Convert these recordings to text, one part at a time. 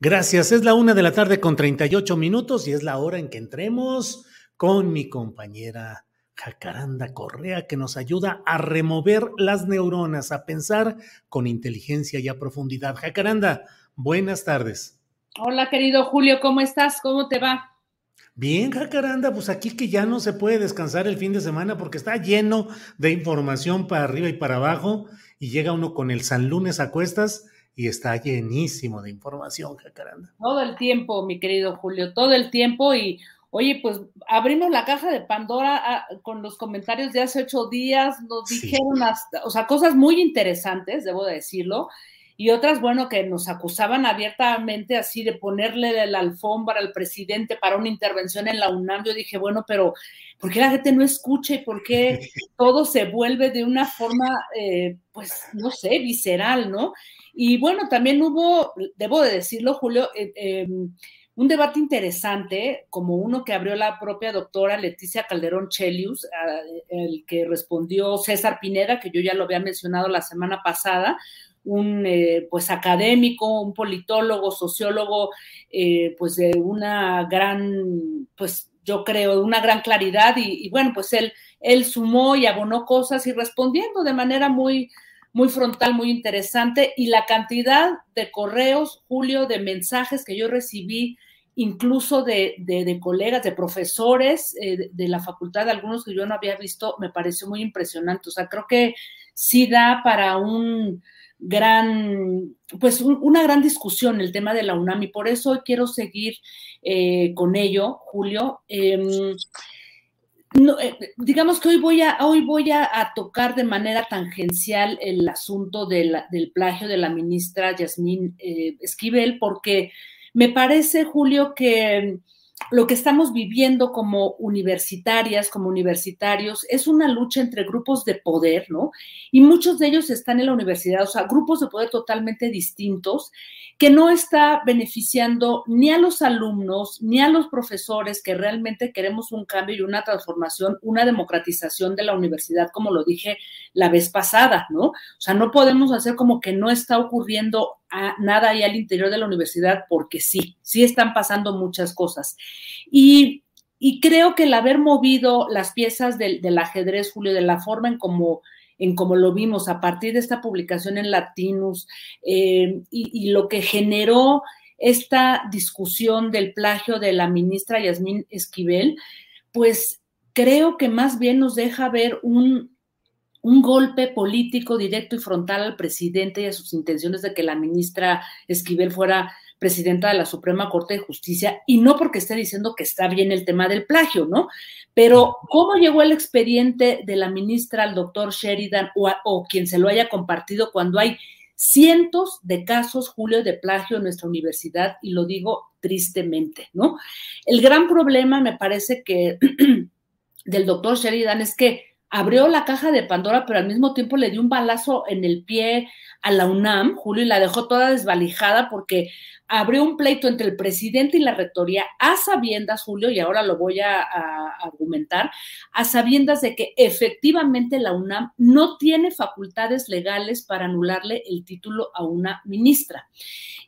Gracias. Es la una de la tarde con 38 minutos y es la hora en que entremos con mi compañera Jacaranda Correa que nos ayuda a remover las neuronas, a pensar con inteligencia y a profundidad. Jacaranda, buenas tardes. Hola, querido Julio, ¿cómo estás? ¿Cómo te va? Bien, Jacaranda, pues aquí que ya no se puede descansar el fin de semana porque está lleno de información para arriba y para abajo y llega uno con el San Lunes a cuestas y está llenísimo de información, Jacaranda. Todo el tiempo, mi querido Julio, todo el tiempo y oye, pues abrimos la caja de Pandora ah, con los comentarios de hace ocho días, nos dijeron, hasta, o sea, cosas muy interesantes, debo decirlo, y otras, bueno, que nos acusaban abiertamente así de ponerle la alfombra al presidente para una intervención en la UNAM. Yo dije, bueno, pero ¿por qué la gente no escucha y por qué todo se vuelve de una forma, eh, pues, no sé, visceral, ¿no? Y bueno, también hubo, debo de decirlo, Julio, eh, em, un debate interesante, como uno que abrió la propia doctora Leticia Calderón Chelius, el que respondió César Pineda, que yo ya lo había mencionado la semana pasada, un eh, pues académico, un politólogo, sociólogo, eh, pues de una gran, pues yo creo, de una gran claridad y, bueno, pues él, él sumó y abonó cosas y respondiendo de manera muy, muy frontal, muy interesante. Y la cantidad de correos, Julio, de mensajes que yo recibí, incluso de, de, colegas, de profesores eh, de, de, la facultad, algunos que yo no había visto, me pareció muy impresionante. O sea, creo que sí da para un gran, pues un, una gran discusión el tema de la UNAM y por eso hoy quiero seguir eh, con ello, Julio. No, eh, digamos que hoy voy a, hoy voy a, tocar de manera tangencial el asunto de del plagio de la ministra Yasmín eh, Esquivel, porque me parece, Julio, que lo que estamos viviendo como universitarias, como universitarios, es una lucha entre grupos de poder, ¿no? Y muchos de ellos están en la universidad, o sea, grupos de poder totalmente distintos, que no está beneficiando ni a los alumnos, ni a los profesores, que realmente queremos un cambio y una transformación, una democratización de la universidad, como lo dije la vez pasada, ¿no? O sea, no podemos hacer como que no está ocurriendo nada ahí al interior de la universidad, porque sí, sí están pasando muchas cosas. Y, y creo que el haber movido las piezas del, del ajedrez, Julio, de la forma en como en como lo vimos a partir de esta publicación en Latinus eh, y, y, lo que generó esta discusión del plagio de la ministra Yasmín Esquivel, pues creo que más bien nos deja ver un, un golpe político directo y frontal al presidente y a sus intenciones de que la ministra Esquivel fuera presidenta de la Suprema Corte de Justicia, y no porque esté diciendo que está bien el tema del plagio, ¿no? Pero cómo llegó el expediente de la ministra al doctor Sheridan o, o quien se lo haya compartido cuando hay cientos de casos, Julio, de plagio en nuestra universidad, y lo digo tristemente, ¿no? El gran problema, me parece que del doctor Sheridan es que abrió la caja de Pandora, pero al mismo tiempo le dio un balazo en el pie a la UNAM, Julio, y la dejó toda desvalijada porque abrió un pleito entre el presidente y la rectoría a sabiendas, Julio, y ahora lo voy a, argumentar, a sabiendas de que efectivamente la UNAM no tiene facultades legales para anularle el título a una ministra.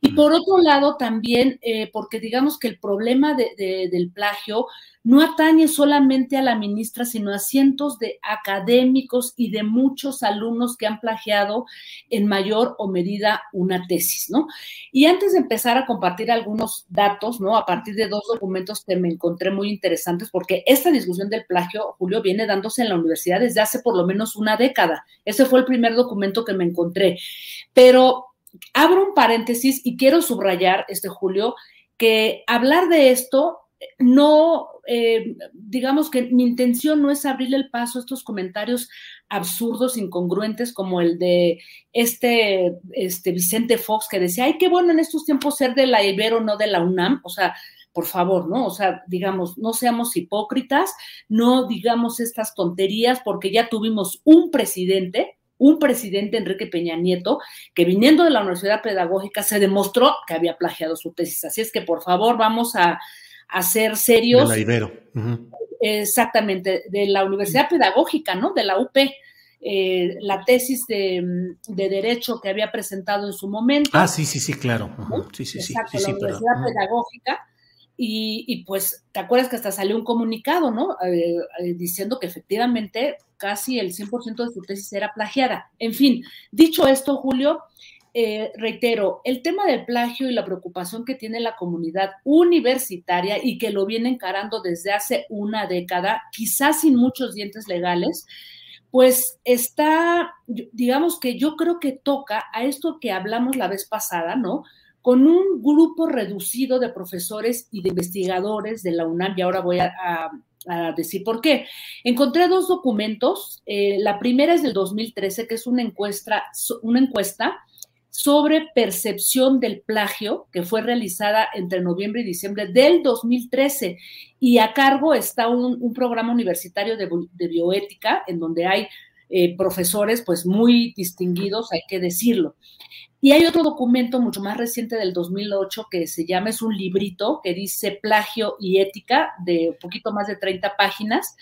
Y por otro lado, también, eh, porque digamos que el problema del plagio no atañe solamente a la ministra, sino a cientos de académicos y de muchos alumnos que han plagiado en mayor o medida una tesis, ¿no? Y antes de empezar a compartir algunos datos, ¿no? A partir de dos documentos que me encontré muy interesantes, porque esta discusión del plagio, Julio, viene dándose en la universidad desde hace por lo menos una década. Ese fue el primer documento que me encontré. Pero abro un paréntesis y quiero subrayar, este Julio, que hablar de esto no, eh, digamos que mi intención no es abrirle el paso a estos comentarios absurdos, incongruentes, como el de este, este Vicente Fox que decía, ay, qué bueno en estos tiempos ser de la Ibero, no de la UNAM. O sea, por favor, ¿no? O sea, digamos, no seamos hipócritas, no digamos estas tonterías, porque ya tuvimos un presidente, un presidente, Enrique Peña Nieto, que viniendo de la Universidad Pedagógica se demostró que había plagiado su tesis. Así es que, por favor, vamos a a ser serios. De la Ibero. Exactamente, de la Universidad Pedagógica, ¿no? De la UP. Eh, la tesis de, Derecho que había presentado en su momento. Ah, sí, sí, sí, claro. Sí, sí, sí. Exacto, la Universidad Pedagógica. Y, pues, ¿te acuerdas que hasta salió un comunicado, ¿no? Eh, eh, diciendo que efectivamente casi el 100% de su tesis era plagiada. En fin, dicho esto, Julio, eh, reitero, el tema del plagio y la preocupación que tiene la comunidad universitaria y que lo viene encarando desde hace una década, quizás sin muchos dientes legales, pues está, digamos que yo creo que toca a esto que hablamos la vez pasada, ¿no? Con un grupo reducido de profesores y de investigadores de la UNAM, y ahora voy a, decir por qué. Encontré dos documentos. Eh, la primera es del 2013, que es una encuesta, una encuesta sobre percepción del plagio que fue realizada entre noviembre y diciembre del 2013 y a cargo está un, programa universitario de, bioética en donde hay eh, profesores pues muy distinguidos, hay que decirlo. Y hay otro documento mucho más reciente del 2008 que se llama, es un librito que dice Plagio y Ética de un poquito más de 30 páginas,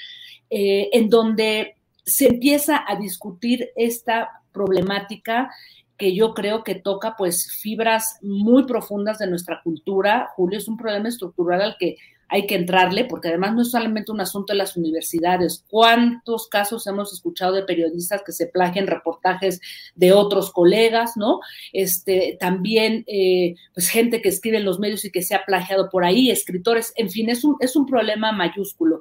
eh, en donde se empieza a discutir esta problemática que yo creo que toca pues fibras muy profundas de nuestra cultura. Julio, es un problema estructural al que hay que entrarle, porque además no es solamente un asunto de las universidades. ¿Cuántos casos hemos escuchado de periodistas que se plagian reportajes de otros colegas, no? Este, también, eh, pues, gente que escribe en los medios y que se ha plagiado por ahí, escritores, en fin, es un, es un problema mayúsculo.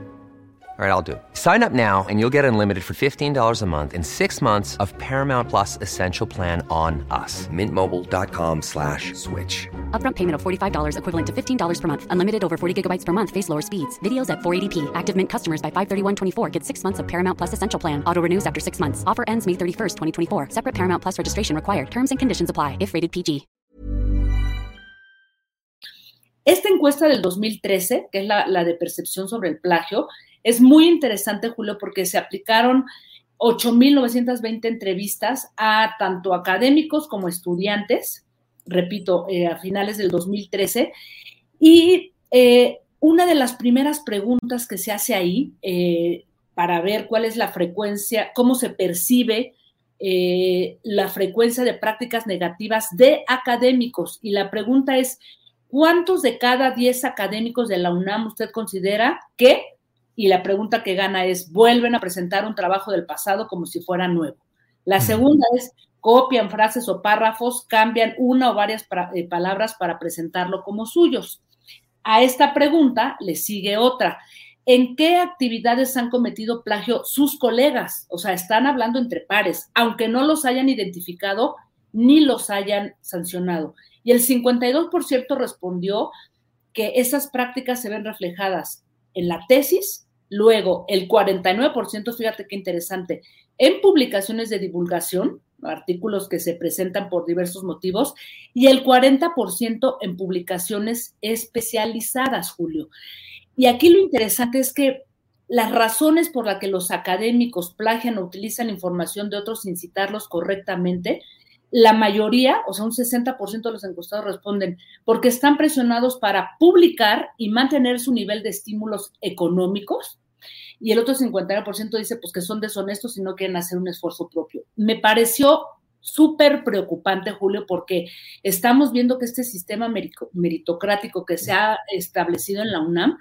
All right, I'll do it. Sign up now and you'll get unlimited for $15 a month in six months of Paramount Plus Essential Plan on us. Mintmobile.com slash switch. Upfront payment of $45 equivalent to $15 per month. Unlimited over 40 gigabytes per month. Face lower speeds. Videos at 480p. Active Mint customers by 531.24 get six months of Paramount Plus Essential Plan. Auto renews after six months. Offer ends May 31st, 2024. Separate Paramount Plus registration required. Terms and conditions apply if rated PG. Esta encuesta del 2013, que es la, la de percepción sobre el plagio, Es muy interesante, Julio, porque se aplicaron 8.920 entrevistas a tanto académicos como estudiantes, repito, eh, a finales del 2013. Y eh, una de las primeras preguntas que se hace ahí eh, para ver cuál es la frecuencia, cómo se percibe la frecuencia de prácticas negativas de académicos. Y la pregunta es, ¿cuántos de cada 10 académicos de la UNAM usted considera que y la pregunta que gana es, vuelven a presentar un trabajo del pasado como si fuera nuevo. La segunda es, copian frases o párrafos, cambian una o varias eh, palabras para presentarlo como suyos. A esta pregunta le sigue otra. ¿En qué actividades han cometido plagio sus colegas? O sea, están hablando entre pares, aunque no los hayan identificado ni los hayan sancionado. Y el 52% respondió que esas prácticas se ven reflejadas en la tesis Luego, el 49%, fíjate qué interesante, en publicaciones de divulgación, artículos que se presentan por diversos motivos, y el 40% en publicaciones especializadas, Julio. Y aquí lo interesante es que las razones por las que los académicos plagian o utilizan información de otros sin citarlos correctamente, la mayoría, o sea, un 60% de los encuestados responden porque están presionados para publicar y mantener su nivel de estímulos económicos. Y el otro 59% dice pues que son deshonestos y no quieren hacer un esfuerzo propio. Me pareció súper preocupante, Julio, porque estamos viendo que este sistema meritocrático que se ha establecido en la UNAM,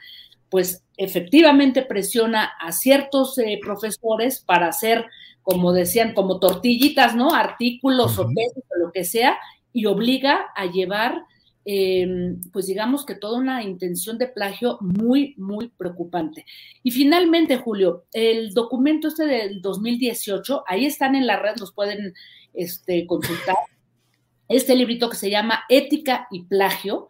pues efectivamente presiona a ciertos eh, profesores para hacer como decían, como tortillitas, ¿no? Artículos o tesis o lo que sea, y obliga a llevar, em, pues digamos que toda una intención de plagio muy, muy preocupante. Y finalmente, Julio, el documento este del 2018, ahí están en la red, los pueden este, consultar. Este librito que se llama Ética y Plagio,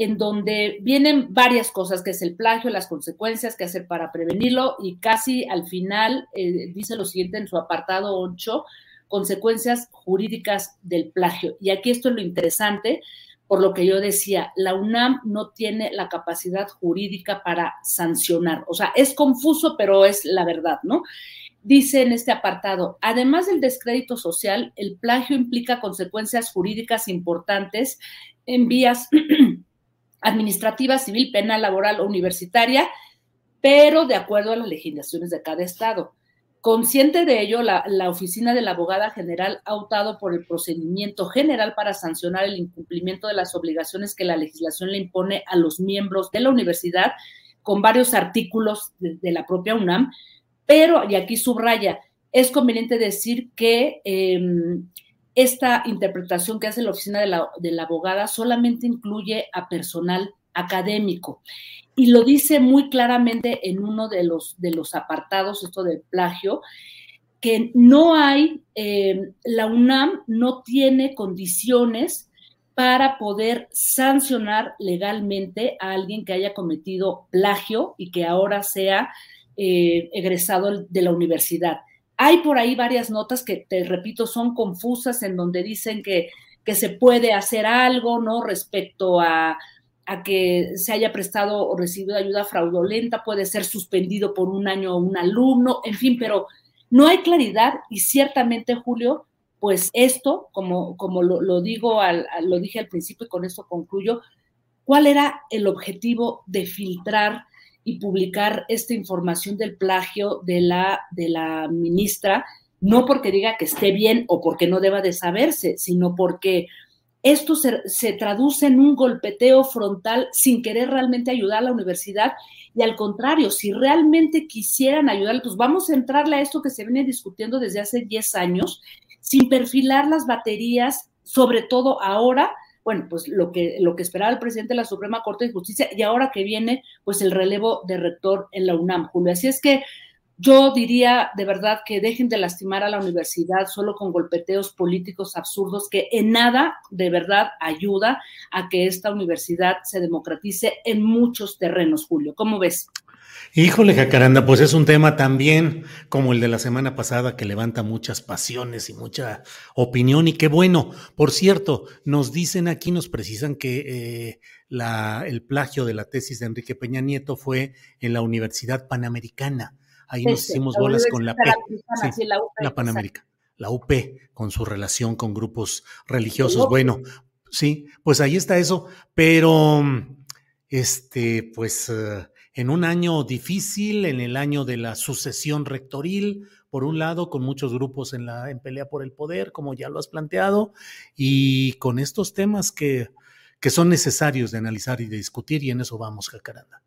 en donde vienen varias cosas, que es el plagio, las consecuencias, qué hacer para prevenirlo, y casi al final eh, dice lo siguiente en su apartado 8, consecuencias jurídicas del plagio. Y aquí esto es lo interesante, por lo que yo decía, la UNAM no tiene la capacidad jurídica para sancionar. O sea, es confuso, pero es la verdad, ¿no? Dice en este apartado, además del descrédito social, el plagio implica consecuencias jurídicas importantes en vías administrativa, civil, penal, laboral o universitaria, pero de acuerdo a las legislaciones de cada estado. Consciente de ello, la, oficina de la abogada general ha optado por el procedimiento general para sancionar el incumplimiento de las obligaciones que la legislación le impone a los miembros de la universidad con varios artículos de, la propia UNAM, pero, y aquí subraya, es conveniente decir que em, esta interpretación que hace la oficina de la, abogada solamente incluye a personal académico y lo dice muy claramente en uno de los, apartados, esto del plagio, que no hay, eh, la UNAM no tiene condiciones para poder sancionar legalmente a alguien que haya cometido plagio y que ahora sea eh, egresado de la universidad. Hay por ahí varias notas que, te repito, son confusas en donde dicen que, que se puede hacer algo, ¿no? Respecto a, a que se haya prestado o recibido ayuda fraudulenta, puede ser suspendido por un año un alumno, en fin, pero no hay claridad y ciertamente, Julio, pues esto, como, como lo, lo digo, al, lo dije al principio y con esto concluyo, ¿cuál era el objetivo de filtrar y publicar esta información del plagio de la, de la ministra, no porque diga que esté bien o porque no deba de saberse, sino porque esto se, se, traduce en un golpeteo frontal sin querer realmente ayudar a la universidad. Y al contrario, si realmente quisieran ayudar, pues vamos a entrarle a esto que se viene discutiendo desde hace 10 años, sin perfilar las baterías, sobre todo ahora bueno, pues lo que, lo que esperaba el presidente de la Suprema Corte de Justicia y ahora que viene, pues el relevo de rector en la UNAM, Julio. Así es que yo diría de verdad que dejen de lastimar a la universidad solo con golpeteos políticos absurdos que en nada de verdad ayuda a que esta universidad se democratice en muchos terrenos, Julio. ¿Cómo ves? Híjole, Jacaranda, pues es un tema también como el de la semana pasada que levanta muchas pasiones y mucha opinión y qué bueno. Por cierto, nos dicen aquí, nos precisan que eh, la, el plagio de la tesis de Enrique Peña Nieto fue en la Universidad Panamericana. Ahí nos hicimos bolas con la P, la, UP, la Panamericana, la UP, con su relación con grupos religiosos. Bueno, sí, pues ahí está eso, pero este, pues... Uh, en un año difícil, en el año de la sucesión rectoril, por un lado, con muchos grupos en, la, en pelea por el poder, como ya lo has planteado, y con estos temas que, que son necesarios de analizar y de discutir, y en eso vamos, Jacaranda.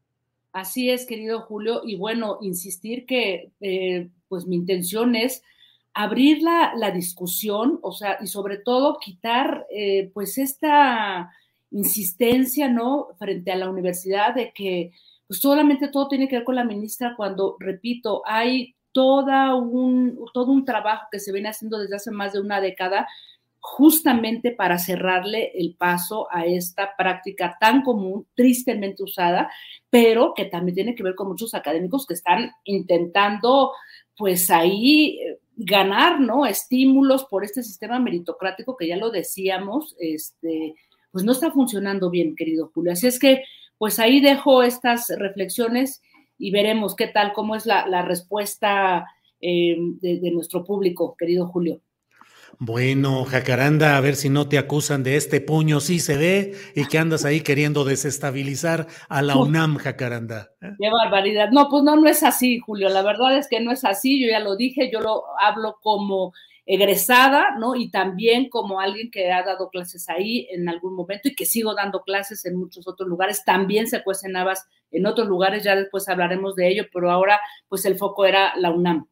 Así es, querido Julio, y bueno, insistir que eh, pues mi intención es abrir la, la, discusión, o sea, y sobre todo quitar eh, pues esta insistencia, ¿no? Frente a la universidad de que solamente todo tiene que ver con la ministra cuando, repito, hay toda un, todo un trabajo que se viene haciendo desde hace más de una década justamente para cerrarle el paso a esta práctica tan común, tristemente usada, pero que también tiene que ver con muchos académicos que están intentando, pues ahí eh, ganar, ¿no? Estímulos por este sistema meritocrático que ya lo decíamos, este, pues no está funcionando bien, querido Julio. Así es que, pues ahí dejo estas reflexiones y veremos qué tal, cómo es la, respuesta eh, de nuestro público, querido Julio. Bueno, Jacaranda, a ver si no te acusan de este puño sí se ve y que andas ahí queriendo desestabilizar a la UNAM, Jacaranda. ¿eh? Qué barbaridad. No, pues no, no es así, Julio. La verdad es que no es así. Yo ya lo dije, yo lo hablo como egresada, ¿no? Y también como alguien que ha dado clases ahí en algún momento y que sigo dando clases en muchos otros lugares. También se cuecen habas en otros lugares, ya después hablaremos de ello, pero ahora pues el foco era la UNAM.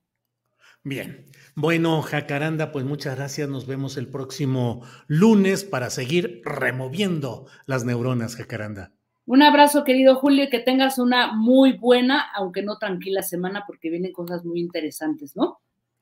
Bien. Bueno, Jacaranda, pues muchas gracias. Nos vemos el próximo lunes para seguir removiendo las neuronas, Jacaranda. Un abrazo, querido Julio, y que tengas una muy buena, aunque no tranquila semana, porque vienen cosas muy interesantes, ¿no?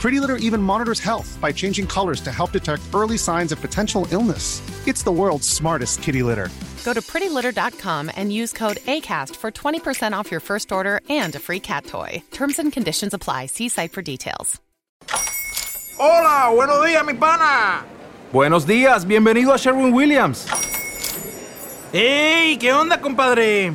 Pretty Litter even monitors health by changing colors to help detect early signs of potential illness. It's the world's smartest kitty litter. Go to prettylitter.com and use code ACAST for 20% off your first order and a free cat toy. Terms and conditions apply. See site for details. Hola, buenos días, mi pana. Buenos días, bienvenido a Sherwin Williams. ¡Ey! ¿Qué onda, compadre?